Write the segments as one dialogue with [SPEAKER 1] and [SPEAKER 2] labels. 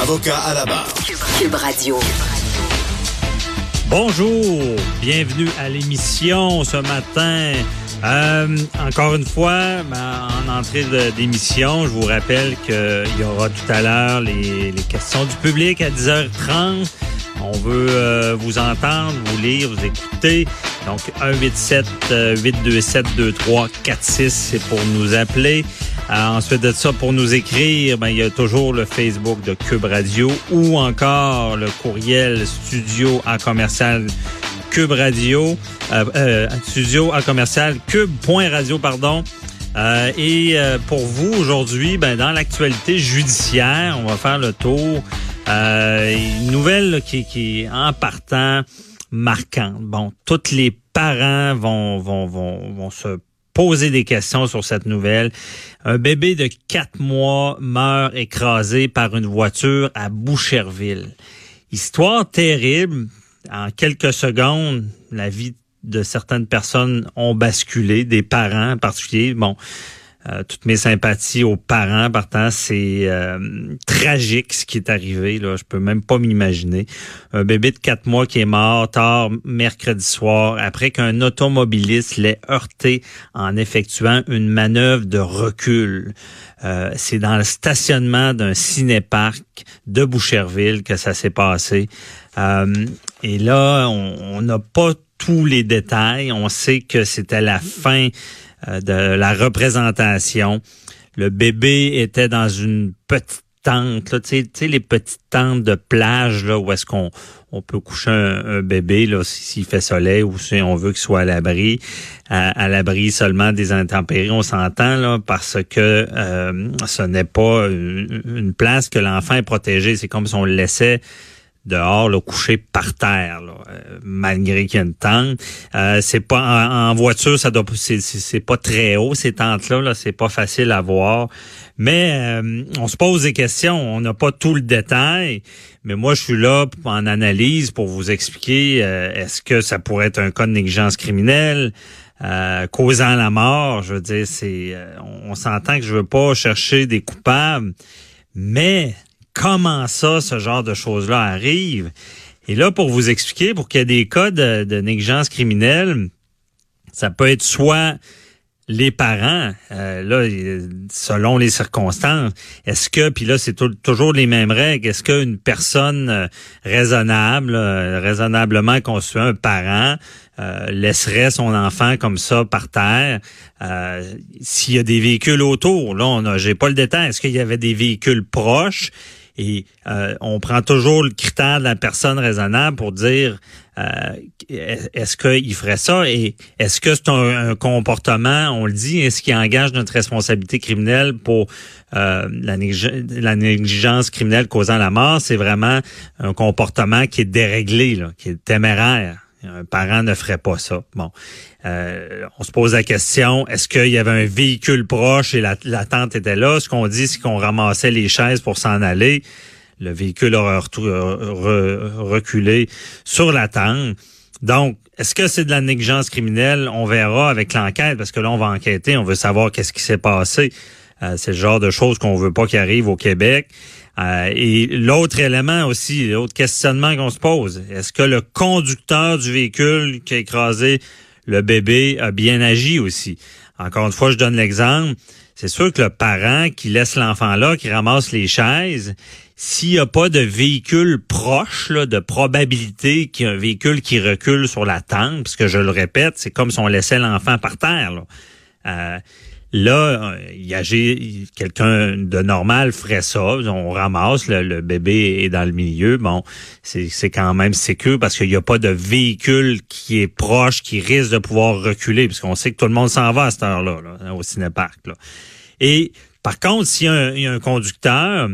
[SPEAKER 1] Avocat à la barre.
[SPEAKER 2] Cube Radio.
[SPEAKER 3] Bonjour, bienvenue à l'émission ce matin. Euh, encore une fois, en entrée d'émission, je vous rappelle qu'il y aura tout à l'heure les, les questions du public à 10h30. On veut euh, vous entendre, vous lire, vous écouter. Donc 187 827 2346 c'est pour nous appeler. Euh, ensuite de ça, pour nous écrire, ben, il y a toujours le Facebook de Cube Radio ou encore le courriel studio à commercial Cube Radio, euh, euh, studio à commercial cube.radio, pardon. Euh, et pour vous aujourd'hui, ben, dans l'actualité judiciaire, on va faire le tour. une nouvelle qui, qui en partant marquante. Bon, tous les parents vont, vont, vont, vont se poser des questions sur cette nouvelle. Un bébé de quatre mois meurt écrasé par une voiture à Boucherville. Histoire terrible. En quelques secondes, la vie de certaines personnes ont basculé, des parents en particulier. Bon, euh, toutes mes sympathies aux parents. Partant, c'est euh, tragique ce qui est arrivé. Là, je peux même pas m'imaginer. Un bébé de quatre mois qui est mort tard mercredi soir après qu'un automobiliste l'ait heurté en effectuant une manœuvre de recul. Euh, c'est dans le stationnement d'un cinéparc de Boucherville que ça s'est passé. et là, on n'a pas tous les détails. On sait que c'était la fin de la représentation. Le bébé était dans une petite tente, tu sais, les petites tentes de plage là, où est-ce qu'on on peut coucher un, bébé là s'il fait soleil ou si on veut qu'il soit à l'abri, à, l'abri seulement des intempéries. On s'entend là parce que euh, ce n'est pas une, place que l'enfant est protégé. C'est comme si on le laissait dehors, le couché par terre, euh, malgré qu'il y a une tente. Euh, c'est pas en, voiture, ça doit c'est pas très haut ces tentes-là, là, c'est pas facile à voir. Mais euh, on se pose des questions, on n'a pas tout le détail. Mais moi, je suis là en analyse pour vous expliquer est-ce que ça pourrait être un cas de négligence criminelle. causant la mort, je veux dire, c'est, on s'entend que je veux pas chercher des coupables, mais comment ça, ce genre de choses-là arrive. Et là, pour vous expliquer, pour qu'il y ait des cas de, négligence criminelle, ça peut être soit les parents, euh, là, selon les circonstances, est-ce que, puis là, c'est toujours les mêmes règles, est-ce qu'une personne euh, raisonnable, euh, raisonnablement conçue, un parent, laisserait son enfant comme ça par terre? S'il y a des véhicules autour? Là, on j'ai pas le détail. Est-ce qu'il y avait des véhicules proches? Et euh, on prend toujours le critère de la personne raisonnable pour dire euh, est-ce qu'il ferait ça? Et est-ce que c'est un, comportement, on le dit, est-ce qu'il engage notre responsabilité criminelle pour euh, la, la, négligence criminelle causant la mort? C'est vraiment un comportement qui est déréglé, là, qui est téméraire. Un parent ne ferait pas ça. Bon, euh, on se pose la question est-ce qu'il y avait un véhicule proche et la, tente était là? Ce qu'on dit, c'est qu'on ramassait les chaises pour s'en aller. Le véhicule aurait reculé sur la tente. Donc, est-ce que c'est de la négligence criminelle? On verra avec l'enquête, parce que là, on va enquêter, on veut savoir qu'est-ce qui s'est passé. Euh, c'est le genre de choses qu'on veut pas qu'il arrive au Québec. Euh, et l'autre élément aussi, l'autre questionnement qu'on se pose, est-ce que le conducteur du véhicule qui a écrasé le bébé a bien agi aussi? Encore une fois, je donne l'exemple. C'est sûr que le parent qui laisse l'enfant là, qui ramasse les chaises, s'il n'y a pas de véhicule proche, là, de probabilité qu'il y a un véhicule qui recule sur la tente, parce que je le répète, c'est comme si on laissait l'enfant par terre. Euh, Là, il a quelqu'un de normal ferait ça. On ramasse, le, bébé est dans le milieu. Bon, c'est quand même sécure parce qu'il n'y a pas de véhicule qui est proche, qui risque de pouvoir reculer, puisqu'on sait que tout le monde s'en va à cette heure-là, là, au cinéparc. Et par contre, s'il y, a un conducteur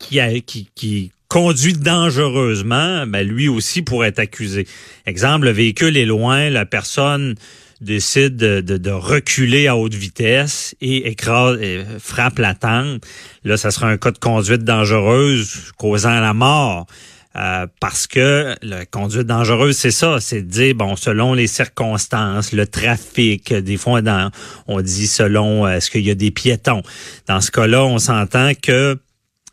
[SPEAKER 3] qui, qui, qui conduit dangereusement, ben lui aussi pourrait être accusé. Exemple, le véhicule est loin, la personne décide de, reculer à haute vitesse et frappe la tente. Là, ça sera un cas de conduite dangereuse causant la mort. Euh, parce que la conduite dangereuse, c'est ça, c'est de dire, bon, selon les circonstances, le trafic, des fois, on dit selon, euh, est-ce qu'il y a des piétons? Dans ce cas-là, on s'entend que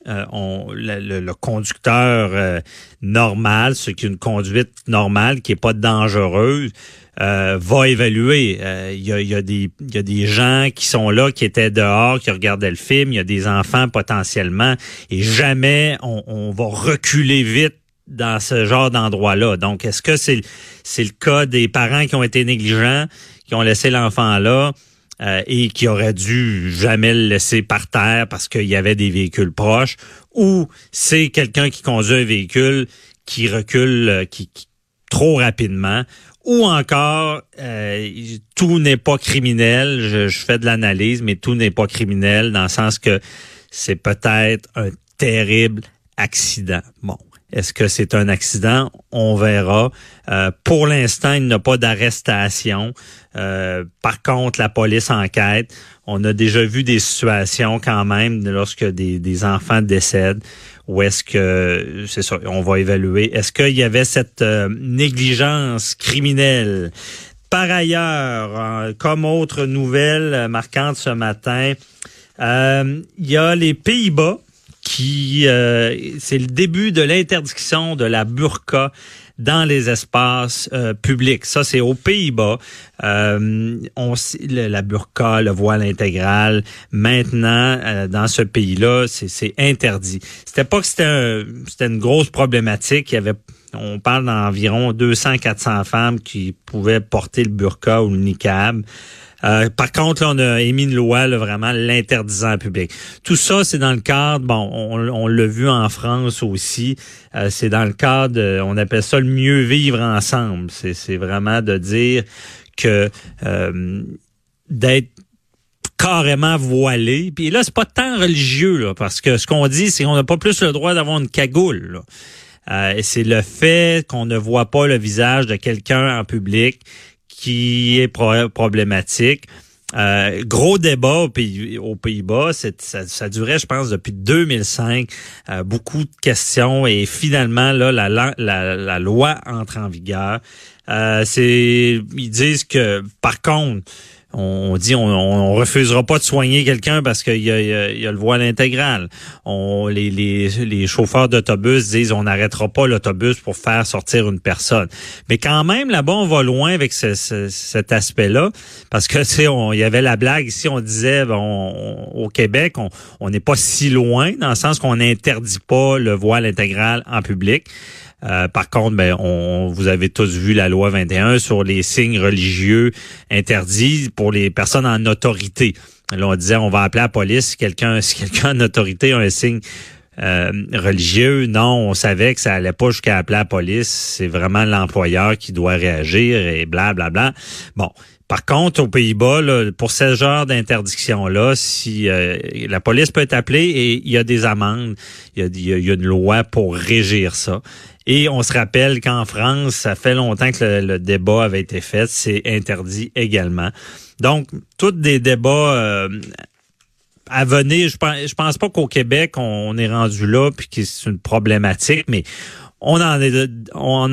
[SPEAKER 3] euh, on, le, conducteur normal, ce qui est une conduite normale, qui est pas dangereuse, euh, va évaluer. Euh, il y, a, y, a des, y a des gens qui sont là, qui étaient dehors, qui regardaient le film. Il y a des enfants potentiellement. Et jamais on, on va reculer vite dans ce genre d'endroit-là. Donc, est-ce que c'est c'est le cas des parents qui ont été négligents, qui ont laissé l'enfant là euh, et qui auraient dû jamais le laisser par terre parce qu'il y avait des véhicules proches, ou c'est quelqu'un qui conduit un véhicule qui recule qui trop rapidement, ou encore euh, tout n'est pas criminel. Je, fais de l'analyse, mais tout n'est pas criminel dans le sens que c'est peut-être un terrible accident. Bon, est-ce que c'est un accident? On verra. Euh, pour l'instant, il n'y a pas d'arrestation. Euh, par contre, la police enquête. On a déjà vu des situations quand même lorsque des, enfants décèdent ou est-ce que c'est ça, on va évaluer. Est-ce qu'il y avait cette euh, négligence criminelle? Par ailleurs, comme autre nouvelle marquante ce matin, il y a les Pays-Bas qui euh, c'est le début de l'interdiction de la burqa dans les espaces euh, publics. Ça, c'est aux Pays-Bas. Euh, la burqa, le voile intégral. Maintenant, euh, dans ce pays-là, c'est interdit. C'était pas que c'était c'était une grosse problématique. Il y avait on parle d'environ 200-400 femmes qui pouvaient porter le burqa ou le niqab. Euh, par contre, là, on a émis une loi là, vraiment l'interdisant en public. Tout ça, c'est dans le cadre, bon, on, l'a vu en France aussi, euh, c'est dans le cadre, on appelle ça le mieux vivre ensemble. C'est vraiment de dire que euh, d'être carrément voilé. Puis là, c'est pas tant religieux, là, parce que ce qu'on dit, c'est qu'on n'a pas plus le droit d'avoir une cagoule. Euh, c'est le fait qu'on ne voit pas le visage de quelqu'un en public qui est problématique. Euh, gros débat aux, Pays, aux Pays-Bas, ça, durait, je pense, depuis 2005. Euh, beaucoup de questions et finalement, là, la, la, loi entre en vigueur. Euh, ils disent que, par contre, on dit on, on, refusera pas de soigner quelqu'un parce qu'il y a, y a, le voile intégral. On, les, chauffeurs d'autobus disent on n'arrêtera pas l'autobus pour faire sortir une personne. Mais quand même, là-bas, on va loin avec ce, cet aspect-là parce que tu sais, il y avait la blague ici, on disait bon, au Québec, on n'est pas si loin dans le sens qu'on n'interdit pas le voile intégral en public. Euh, par contre, ben, on, vous avez tous vu la loi 21 sur les signes religieux interdits pour les personnes en autorité. Là, on disait, on va appeler la police si quelqu'un, si quelqu'un en autorité a un signe euh, religieux. Non, on savait que ça allait pas jusqu'à appeler la police. C'est vraiment l'employeur qui doit réagir et blablabla. Bla, bla. Bon. Par contre, aux Pays-Bas, pour ce genre d'interdiction-là, si euh, la police peut être appelée et il y a des amendes, il y a, il y a une loi pour régir ça. Et on se rappelle qu'en France, ça fait longtemps que le, débat avait été fait, c'est interdit également. Donc, tous des débats euh, à venir. Je pense, pense pas qu'au Québec, on, est rendu là, puis que c'est une problématique, mais on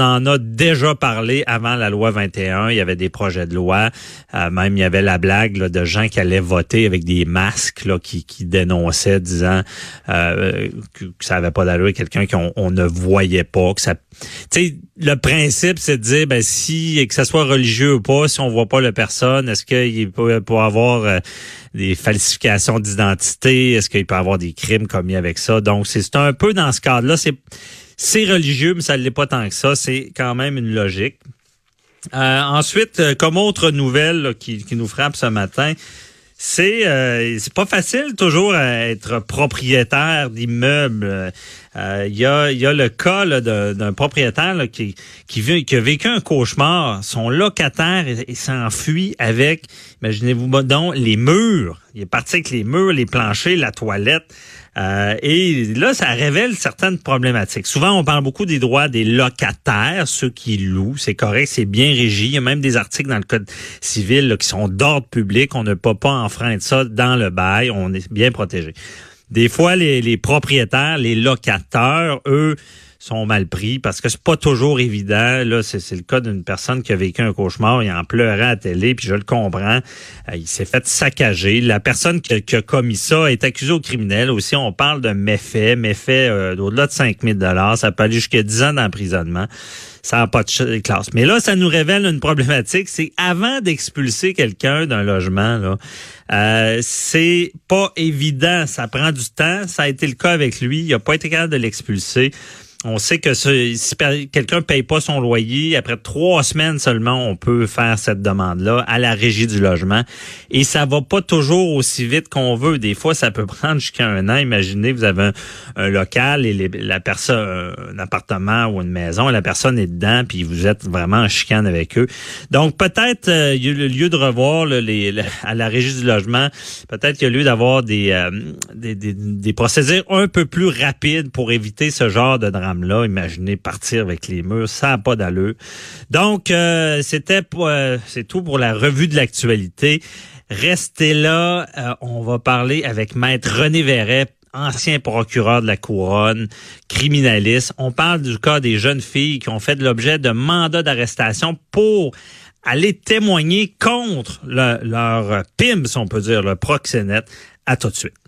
[SPEAKER 3] en, a déjà parlé avant la loi 21. Il y avait des projets de loi. Euh, même il y avait la blague de gens qui allaient voter avec des masques là, qui, qui dénonçaient, disant euh, que, ça avait pas d'allure, quelqu'un qu'on on ne voyait pas. Que ça, le principe, c'est de dire ben si que ça soit religieux ou pas, si on voit pas la personne, est-ce qu'il peut, peut avoir euh, des falsifications d'identité, est-ce qu'il peut avoir des crimes commis avec ça? Donc c'est un peu dans ce cadre-là. C'est c'est religieux, mais ça ne l'est pas tant que ça. C'est quand même une logique. Euh, ensuite, euh, comme autre nouvelle qui, nous frappe ce matin, c'est euh, c'est pas facile toujours à être propriétaire d'immeubles. Il y, a, y a le cas d'un propriétaire qui, qui, qui, a vécu un cauchemar. Son locataire s'enfuit avec, imaginez-vous donc, les murs. Il est parti avec les murs, les planchers, la toilette. Euh, et là, ça révèle certaines problématiques. Souvent, on parle beaucoup des droits des locataires, ceux qui louent. C'est correct, c'est bien régi. Il y a même des articles dans le Code civil qui sont d'ordre public. On ne peut pas enfreindre ça dans le bail. On est bien protégé. Des fois, les, propriétaires, les locataires, eux, sont mal pris parce que c'est pas toujours évident. Là, c'est le cas d'une personne qui a vécu un cauchemar, il en pleurait à la télé, puis je le comprends. Euh, il s'est fait saccager. La personne qui, a commis ça est accusée au criminel. Aussi, on parle de méfaits, méfaits euh, au-delà de 5 000 Ça peut aller jusqu'à 10 ans d'emprisonnement. Ça n'a pas de classe. Mais là, ça nous révèle une problématique. C'est avant d'expulser quelqu'un d'un logement, là, euh, c'est pas évident. Ça prend du temps. Ça a été le cas avec lui. Il n'a pas été capable de l'expulser. On sait que si quelqu'un paye pas son loyer, après trois semaines seulement, on peut faire cette demande-là à la régie du logement. Et ça va pas toujours aussi vite qu'on veut. Des fois, ça peut prendre jusqu'à un an. Imaginez, vous avez un, local et la personne, un appartement ou une maison, la personne est dedans, puis vous êtes vraiment en chicane avec eux. Donc, peut-être, euh, il y a le lieu de revoir à la régie du logement, peut-être qu'il y a lieu d'avoir des, euh, des procédures un peu plus rapides pour éviter ce genre de drame Imaginez partir avec les murs, ça n'a pas d'allure. Donc, euh, c'était euh, c'est tout pour la revue de l'actualité. Restez là, euh, on va parler avec Maître René Verret, ancien procureur de la couronne, criminaliste. On parle du cas des jeunes filles qui ont fait l'objet de mandats d'arrestation pour aller témoigner contre leur PIM, si on peut dire, le proxénète. À tout de suite.